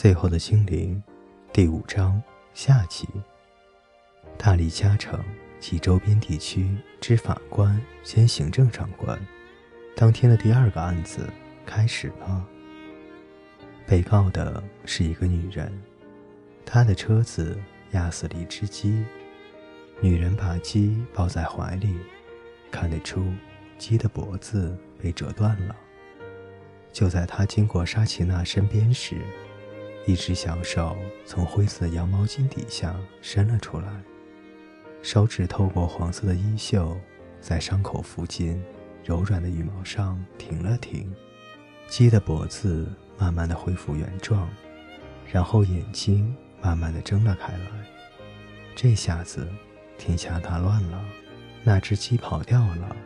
最后的精灵，第五章下集。大理加城及周边地区之法官兼行政长官，当天的第二个案子开始了。被告的是一个女人，她的车子压死了一只鸡，女人把鸡抱在怀里，看得出鸡的脖子被折断了。就在她经过沙琪娜身边时，一只小手从灰色的羊毛巾底下伸了出来，手指透过黄色的衣袖，在伤口附近柔软的羽毛上停了停。鸡的脖子慢慢的恢复原状，然后眼睛慢慢的睁了开来。这下子，天下大乱了，那只鸡跑掉了，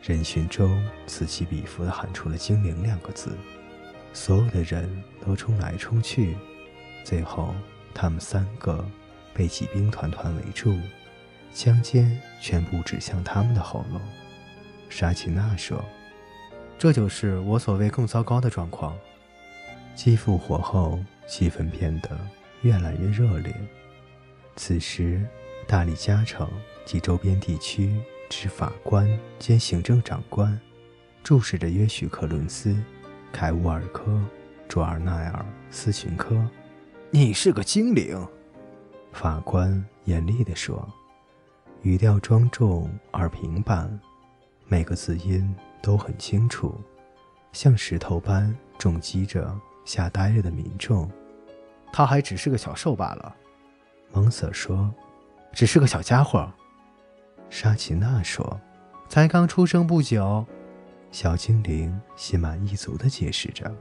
人群中此起彼伏的喊出了“精灵”两个字。所有的人都冲来冲去，最后他们三个被骑兵团团围住，枪尖全部指向他们的喉咙。沙琪娜说：“这就是我所谓更糟糕的状况。”继复活后，气氛变得越来越热烈。此时，大理加城及周边地区之法官兼行政长官注视着约许克伦斯。凯乌尔科、卓尔奈尔斯群科，你是个精灵。法官严厉地说，语调庄重而平板，每个字音都很清楚，像石头般重击着吓呆了的民众。他还只是个小兽罢了，蒙瑟说，只是个小家伙。沙奇娜说，才刚出生不久。小精灵心满意足地解释着：“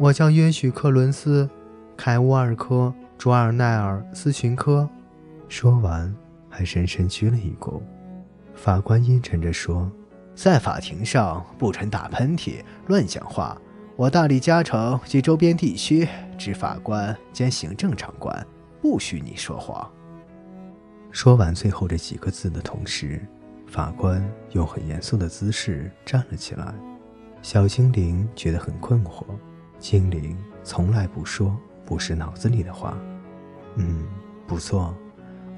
我叫约许克伦斯·凯乌尔科·卓尔奈尔斯群科。”说完，还深深鞠了一躬。法官阴沉着说：“在法庭上不准打喷嚏、乱讲话。我大力加城及周边地区执法官兼行政长官，不许你说谎。”说完最后这几个字的同时。法官用很严肃的姿势站了起来，小精灵觉得很困惑。精灵从来不说不是脑子里的话。嗯，不错，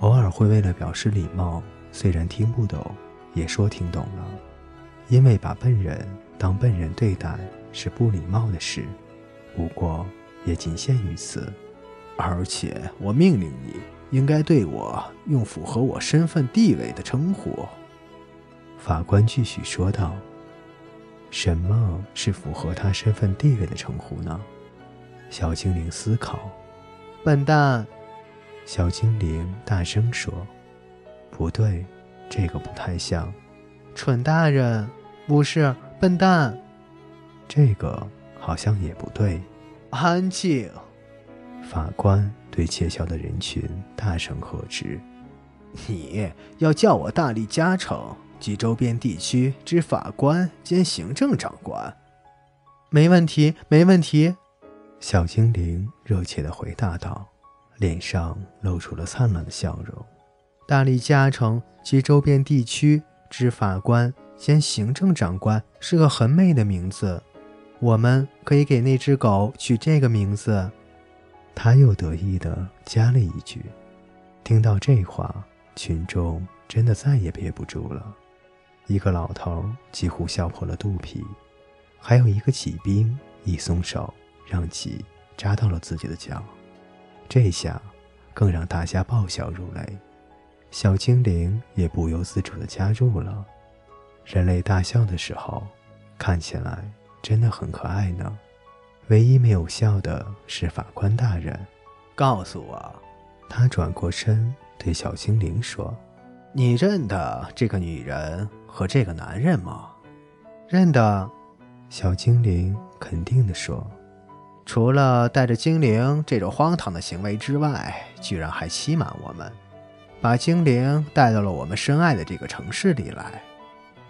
偶尔会为了表示礼貌，虽然听不懂，也说听懂了。因为把笨人当笨人对待是不礼貌的事，不过也仅限于此。而且我命令你，应该对我用符合我身份地位的称呼。法官继续说道：“什么是符合他身份地位的称呼呢？”小精灵思考。“笨蛋！”小精灵大声说。“不对，这个不太像。”“蠢大人！”“不是，笨蛋。”“这个好像也不对。”“安静！”法官对窃笑的人群大声呵斥：“你要叫我大力加成。”及周边地区之法官兼行政长官，没问题，没问题。小精灵热切地回答道，脸上露出了灿烂的笑容。大力加城及周边地区之法官兼行政长官是个很美的名字，我们可以给那只狗取这个名字。他又得意地加了一句。听到这话，群众真的再也憋不住了。一个老头几乎笑破了肚皮，还有一个骑兵一松手，让鸡扎到了自己的脚。这下更让大家爆笑如雷，小精灵也不由自主地加入了。人类大笑的时候，看起来真的很可爱呢。唯一没有笑的是法官大人。告诉我，他转过身对小精灵说：“你认得这个女人？”和这个男人吗？认得，小精灵肯定地说。除了带着精灵这种荒唐的行为之外，居然还欺瞒我们，把精灵带到了我们深爱的这个城市里来。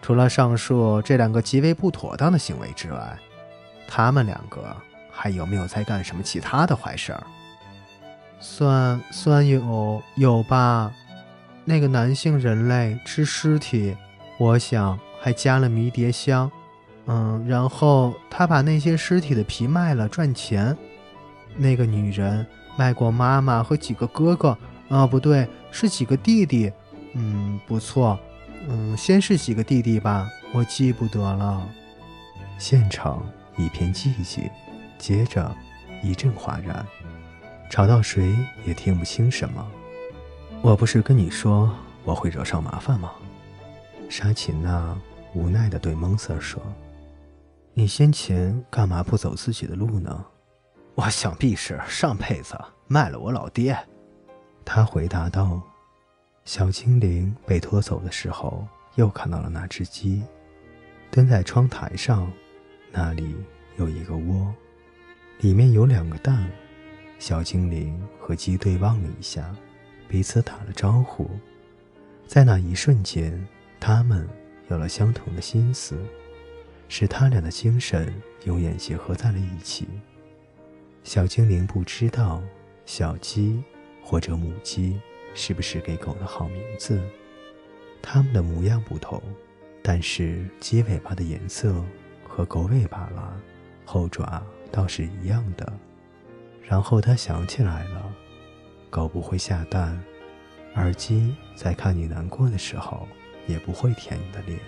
除了上述这两个极为不妥当的行为之外，他们两个还有没有在干什么其他的坏事儿？算算有有吧。那个男性人类吃尸体。我想还加了迷迭香，嗯，然后他把那些尸体的皮卖了赚钱。那个女人卖过妈妈和几个哥哥，啊，不对，是几个弟弟。嗯，不错。嗯，先是几个弟弟吧，我记不得了。现场一片寂静，接着一阵哗然，吵到谁也听不清什么。我不是跟你说我会惹上麻烦吗？沙琴娜无奈地对蒙瑟说：“你先前干嘛不走自己的路呢？”我想必是上辈子卖了我老爹。他回答道。小精灵被拖走的时候，又看到了那只鸡，蹲在窗台上，那里有一个窝，里面有两个蛋。小精灵和鸡对望了一下，彼此打了招呼。在那一瞬间，他们有了相同的心思，使他俩的精神永远结合在了一起。小精灵不知道小鸡或者母鸡。是不是给狗的好名字？它们的模样不同，但是鸡尾巴的颜色和狗尾巴了，后爪倒是一样的。然后他想起来了，狗不会下蛋，而鸡在看你难过的时候也不会舔你的脸。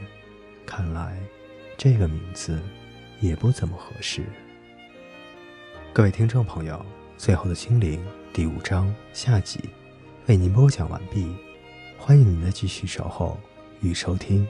看来这个名字也不怎么合适。各位听众朋友，最后的精灵第五章下集。为您播讲完毕，欢迎您的继续守候与收听。